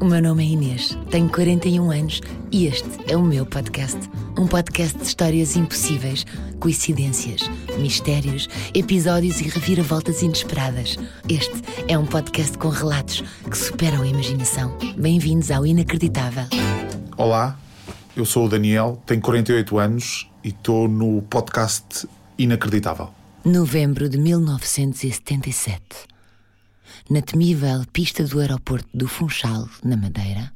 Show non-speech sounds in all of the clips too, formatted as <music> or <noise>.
O meu nome é Inês, tenho 41 anos e este é o meu podcast. Um podcast de histórias impossíveis, coincidências, mistérios, episódios e reviravoltas inesperadas. Este é um podcast com relatos que superam a imaginação. Bem-vindos ao Inacreditável. Olá, eu sou o Daniel, tenho 48 anos e estou no podcast Inacreditável. Novembro de 1977 na temível pista do aeroporto do Funchal, na Madeira,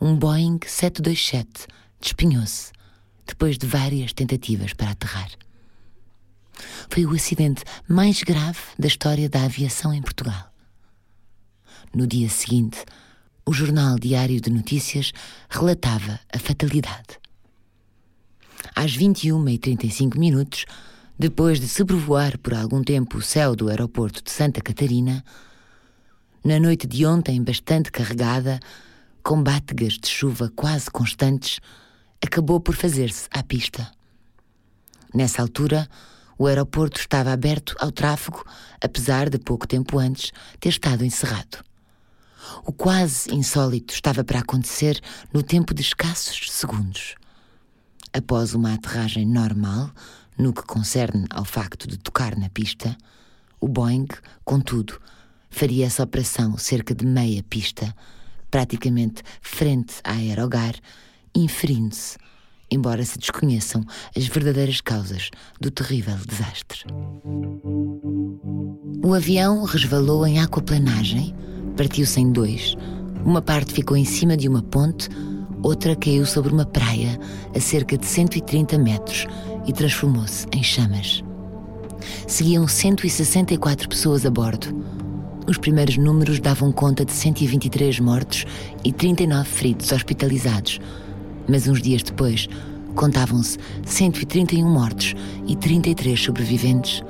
um Boeing 727 despenhou-se depois de várias tentativas para aterrar. Foi o acidente mais grave da história da aviação em Portugal. No dia seguinte, o jornal Diário de Notícias relatava a fatalidade. Às 21h35 minutos, depois de sobrevoar por algum tempo o céu do aeroporto de Santa Catarina, na noite de ontem bastante carregada, com bátegas de chuva quase constantes, acabou por fazer-se à pista. Nessa altura, o aeroporto estava aberto ao tráfego, apesar de pouco tempo antes ter estado encerrado. O quase insólito estava para acontecer no tempo de escassos segundos. Após uma aterragem normal, no que concerne ao facto de tocar na pista, o Boeing, contudo, faria essa operação cerca de meia pista, praticamente frente à aerogar, inferindo-se, embora se desconheçam as verdadeiras causas do terrível desastre. O avião resvalou em aquaplanagem, partiu-se em dois. Uma parte ficou em cima de uma ponte, outra caiu sobre uma praia a cerca de 130 metros e transformou-se em chamas. Seguiam 164 pessoas a bordo os primeiros números davam conta de 123 mortos e 39 feridos hospitalizados, mas uns dias depois contavam-se 131 mortos e 33 sobreviventes,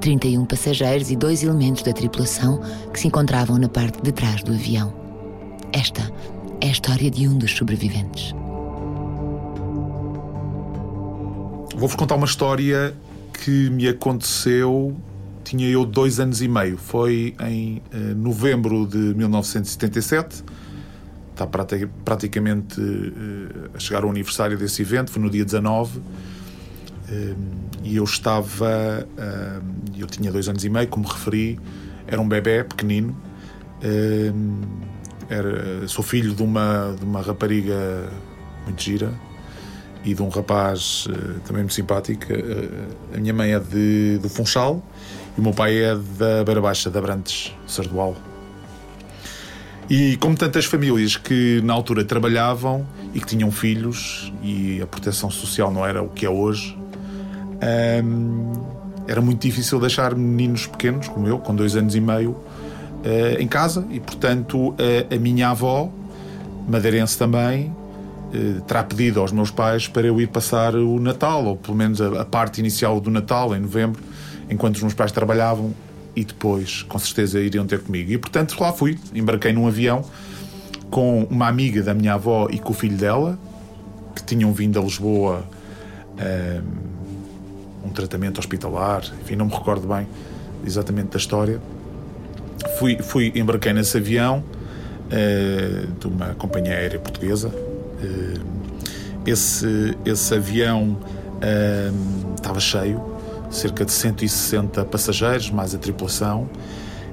31 passageiros e dois elementos da tripulação que se encontravam na parte de trás do avião. Esta é a história de um dos sobreviventes. Vou-vos contar uma história que me aconteceu tinha eu dois anos e meio. Foi em uh, novembro de 1977. Está praticamente uh, a chegar ao aniversário desse evento. Foi no dia 19. Uh, eh, e eu estava. eu tinha dois anos e meio, como referi. Era um bebê pequenino. era, sou filho de uma, de uma rapariga muito gira e de um rapaz também muito simpático. a minha mãe é de, do Funchal e o meu pai é da Beira Baixa, da Brantes, Sardual. E como tantas famílias que na altura trabalhavam e que tinham filhos e a proteção social não era o que é hoje, hum, era muito difícil deixar meninos pequenos, como eu, com dois anos e meio, uh, em casa e, portanto, a, a minha avó, madeirense também, uh, terá pedido aos meus pais para eu ir passar o Natal, ou pelo menos a, a parte inicial do Natal, em novembro, enquanto os meus pais trabalhavam e depois, com certeza, iriam ter comigo. E portanto lá fui, embarquei num avião com uma amiga da minha avó e com o filho dela, que tinham vindo a Lisboa um, um tratamento hospitalar, enfim, não me recordo bem exatamente da história. Fui, fui embarquei nesse avião uh, de uma companhia aérea portuguesa. Uh, esse, esse avião uh, estava cheio, cerca de 160 passageiros, mais a tripulação.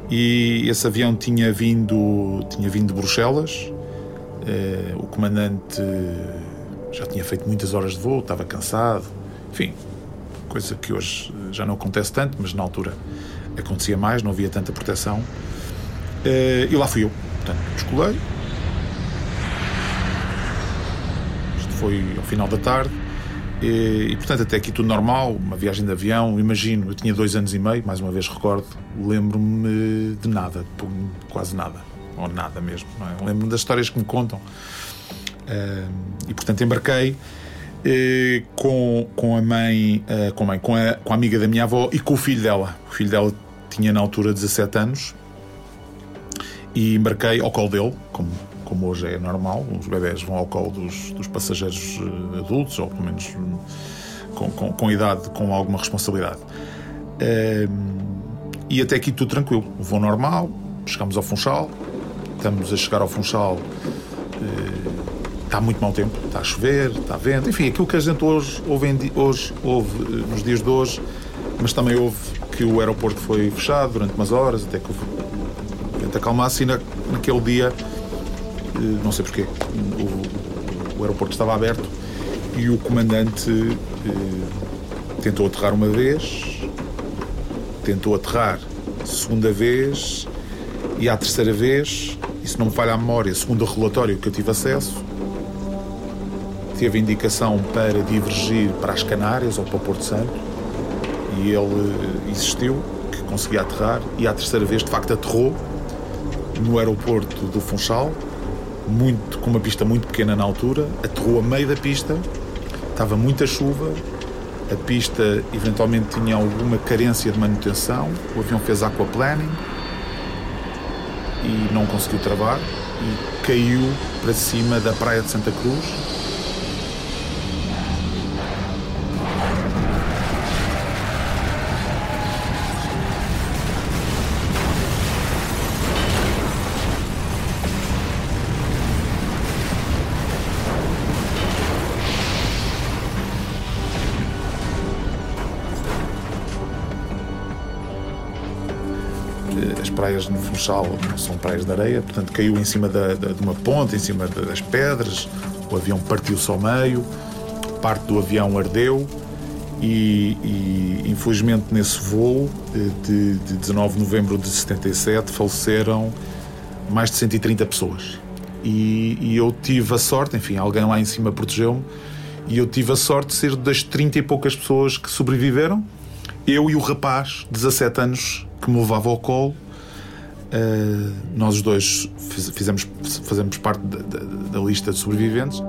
E esse avião tinha vindo, tinha vindo de Bruxelas. Eh, o comandante já tinha feito muitas horas de voo, estava cansado. Enfim, coisa que hoje já não acontece tanto, mas na altura acontecia mais, não havia tanta proteção. Eh, e lá fui eu. Portanto, descolei. Isto foi ao final da tarde e, e, portanto, até aqui tudo normal, uma viagem de avião, imagino, eu tinha dois anos e meio, mais uma vez recordo, lembro-me de nada, de quase nada, ou nada mesmo, é? lembro-me das histórias que me contam. Uh, e portanto embarquei uh, com, com a mãe, com, a mãe com, a, com a amiga da minha avó e com o filho dela. O filho dela tinha na altura 17 anos e embarquei ao colo dele, como como hoje é normal, os bebés vão ao colo dos, dos passageiros eh, adultos, ou pelo menos hum, com, com, com idade, com alguma responsabilidade. Um, e até aqui tudo tranquilo, o voo normal, chegamos ao Funchal, estamos a chegar ao Funchal, está muito mau tempo, está a chover, está a vento, enfim, aquilo que a gente hoje ouve, hoje, ouve nos dias de hoje, mas também houve que o aeroporto foi fechado durante umas horas, até que o vento acalmasse e na, naquele dia, não sei porquê, o, o aeroporto estava aberto e o comandante eh, tentou aterrar uma vez, tentou aterrar segunda vez e à terceira vez, e se não me falha a memória, segundo o relatório que eu tive acesso, teve indicação para divergir para as Canárias ou para o Porto Santo e ele eh, insistiu que conseguia aterrar e à terceira vez de facto aterrou no aeroporto do Funchal muito, com uma pista muito pequena na altura, aterrou a meio da pista estava muita chuva, a pista eventualmente tinha alguma carência de manutenção, o avião fez aquaplaning e não conseguiu travar e caiu para cima da praia de Santa Cruz praias no Funchal são praias de areia, portanto caiu em cima da, da, de uma ponte, em cima das pedras, o avião partiu-se ao meio, parte do avião ardeu e, e infelizmente nesse voo de, de 19 de novembro de 77 faleceram mais de 130 pessoas. E, e eu tive a sorte, enfim, alguém lá em cima protegeu-me, e eu tive a sorte de ser das 30 e poucas pessoas que sobreviveram, eu e o rapaz, 17 anos, que me levava ao colo, Uh, nós os dois fizemos, fazemos parte da, da, da, lista de sobreviventes.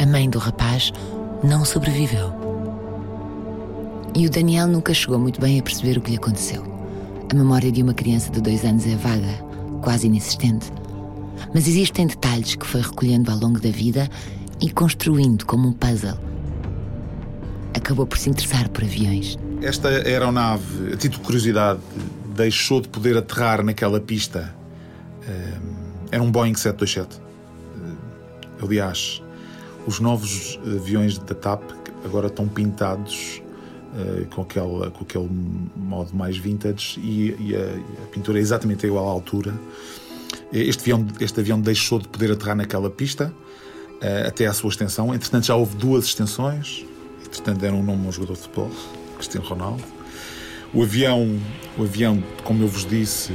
A mãe do rapaz não sobreviveu. E o Daniel nunca chegou muito bem a perceber o que lhe aconteceu. A memória de uma criança de dois anos é vaga, quase inexistente. Mas existem detalhes que foi recolhendo ao longo da vida e construindo como um puzzle. Acabou por se interessar por aviões. Esta aeronave, a título de curiosidade, deixou de poder aterrar naquela pista. Era um Boeing 727. Eh, aliás, os novos aviões da TAP agora estão pintados uh, com, aquela, com aquele modo mais vintage e, e, a, a, pintura é exatamente igual à altura. Este avião, este avião deixou de poder aterrar naquela pista uh, até à sua extensão. Entretanto, já houve duas extensões. Entretanto, deram um nome ao jogador de futebol, Cristiano Ronaldo. O avião, o avião, como eu vos disse,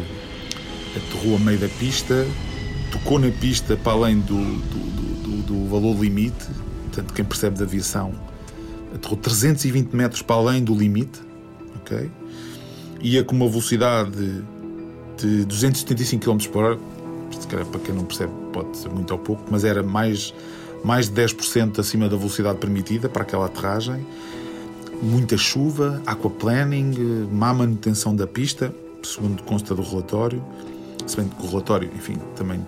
aterrou a meio da pista, tocou na pista para além do, do, do, do valor limite, portanto, quem percebe de aviação, aterrou 320 metros para além do limite, ok? Ia com uma velocidade de 275 km por hora, para quem não percebe pode ser muito ou pouco, mas era mais, mais de 10% acima da velocidade permitida para aquela aterragem muita chuva, aquaplaning, má manutenção da pista, segundo consta do relatório, se bem que o relatório, enfim, também uh,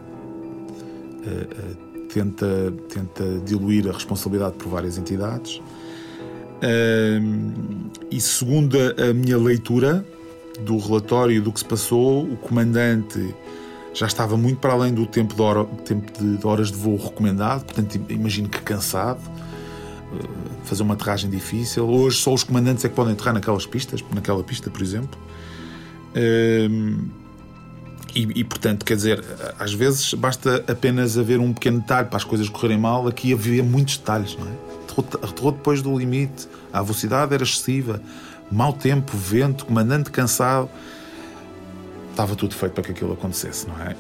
uh, tenta, tenta diluir a responsabilidade por várias entidades. Uh, e segundo a, a minha leitura do relatório do que se passou, o comandante já estava muito para além do tempo de, hora, tempo de, de horas de voo recomendado, portanto, imagino que cansado fazer uma aterragem difícil. Hoje só os comandantes é que podem aterrar naquelas pistas, naquela pista, por exemplo. Um, e, e, portanto, quer dizer, às vezes basta apenas haver um pequeno detalhe para as coisas correrem mal. Aqui havia muitos detalhes, não é? Aterrou depois do limite, a velocidade era excessiva, mau tempo, vento, comandante cansado. Estava tudo feito para que aquilo acontecesse, não é?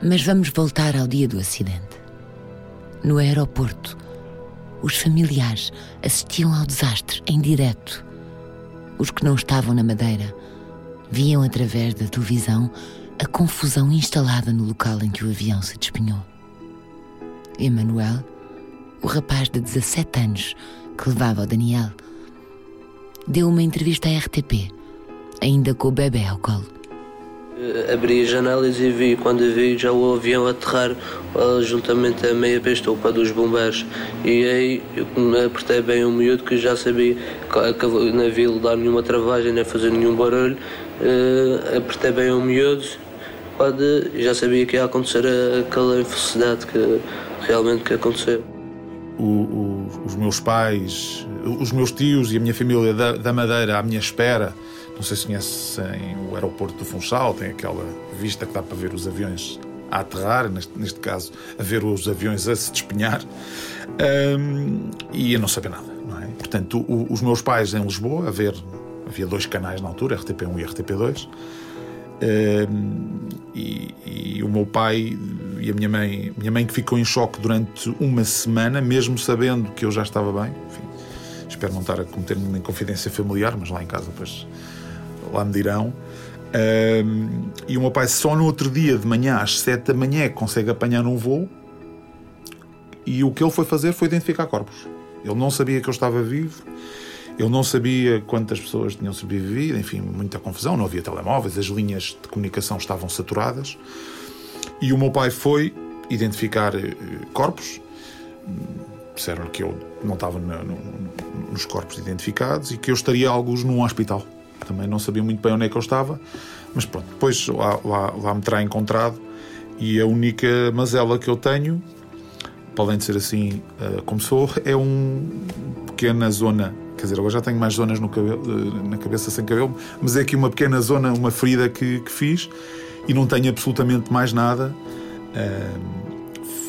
Mas vamos voltar ao dia do acidente. No aeroporto, os familiares assistiam ao desastre em direto. Os que não estavam na Madeira viam através da televisão a confusão instalada no local em que o avião se despenhou. Emanuel, o rapaz de 17 anos que levava o Daniel, deu uma entrevista à RTP, ainda com o bebê ao colo. Eh, abri as janelas e vi, quando vi já o avião aterrar uh, juntamente a meia pista para dos bombeiros. E aí eu apertei bem o miúdo que já sabia que não havia dar nenhuma travagem, nem fazer nenhum barulho. Uh, apertei bem o miúdo quando já sabia que ia acontecer aquela infelicidade que realmente que aconteceu. O, o, os meus pais, os meus tios e a minha família da, da Madeira à minha espera. Não sei se conhecem o aeroporto do Funchal, tem aquela vista que dá para ver os aviões a aterrar, neste, neste caso, a ver os aviões a se despenhar, um, e a não saber nada. Não é? Portanto, o, os meus pais em Lisboa, a ver, havia dois canais na altura, RTP1 e RTP2, um, e, e, o meu pai e a minha mãe, minha mãe que ficou em choque durante uma semana, mesmo sabendo que eu já estava bem. Enfim, espero não estar a cometer nenhuma confidência familiar, mas lá em casa, depois lá me dirão. Um, e o meu pai só no outro dia de manhã, às 7 da manhã, consegue apanhar um voo. E o que ele foi fazer foi identificar corpos. Ele não sabia que eu estava vivo, ele não sabia quantas pessoas tinham sobrevivido, enfim, muita confusão, não havia telemóveis, as linhas de comunicação estavam saturadas. E o meu pai foi identificar eh, corpos. Disseram-lhe que eu não estava no, no, nos corpos identificados e que eu estaria alguns num hospital. Também não sabia muito bem onde é que eu estava, mas pronto, depois lá, lá, lá me terá encontrado e a única mazela que eu tenho, podem ser assim uh, como sou, é uma pequena zona. Quer dizer, agora já tenho mais zonas cabelo, uh, na cabeça sem cabelo, mas é aqui uma pequena zona, uma ferida que, que fiz e não tenho absolutamente mais nada. Uh,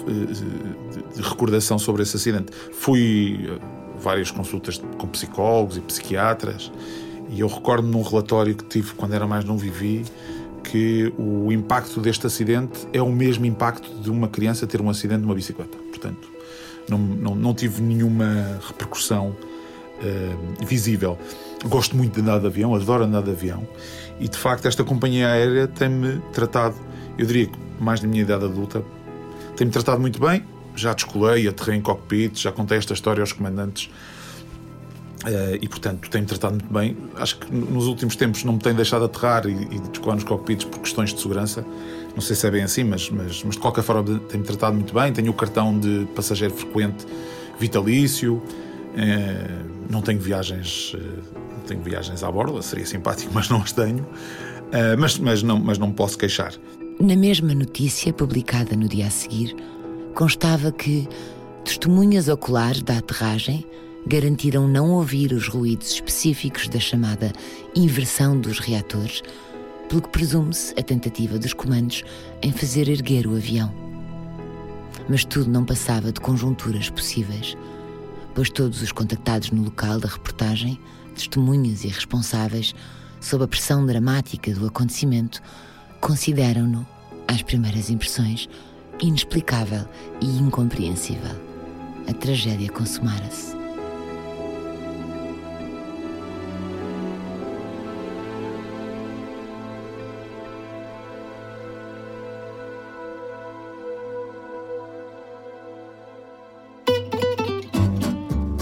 de recordação sobre esse acidente. Fui várias consultas com psicólogos e psiquiatras e eu recordo num relatório que tive quando era mais não vivi que o impacto deste acidente é o mesmo impacto de uma criança ter um acidente numa bicicleta. Portanto, não, não, não tive nenhuma repercussão uh, visível. Gosto muito de andar de avião, adoro andar de avião e de facto esta companhia aérea tem-me tratado, eu diria que mais na minha idade adulta, tem-me tratado muito bem. Já descolei, aterrei em cockpit, já contei esta história aos comandantes Uh, e portanto tem-me tratado muito bem. Acho que nos últimos tempos não me tem deixado aterrar e, e descolar nos cockpits por questões de segurança. Não sei se é bem assim, mas, mas, mas de qualquer forma tem-me tratado muito bem. Tenho o cartão de passageiro frequente vitalício. Uh, não tenho viagens, uh, não tenho viagens à borda, seria simpático, <laughs> mas não as tenho. mas, mas, não, mas não posso queixar. Na mesma notícia publicada no dia a seguir, constava que testemunhas oculares da aterragem garantiram não ouvir os ruídos específicos da chamada inversão dos reatores, pelo que presume-se a tentativa dos comandos em fazer erguer o avião. Mas tudo não passava de conjunturas possíveis, pois todos os contactados no local da reportagem, testemunhas e responsáveis, sob a pressão dramática do acontecimento, consideram-no, às primeiras impressões, inexplicável e incompreensível. A tragédia consumara-se.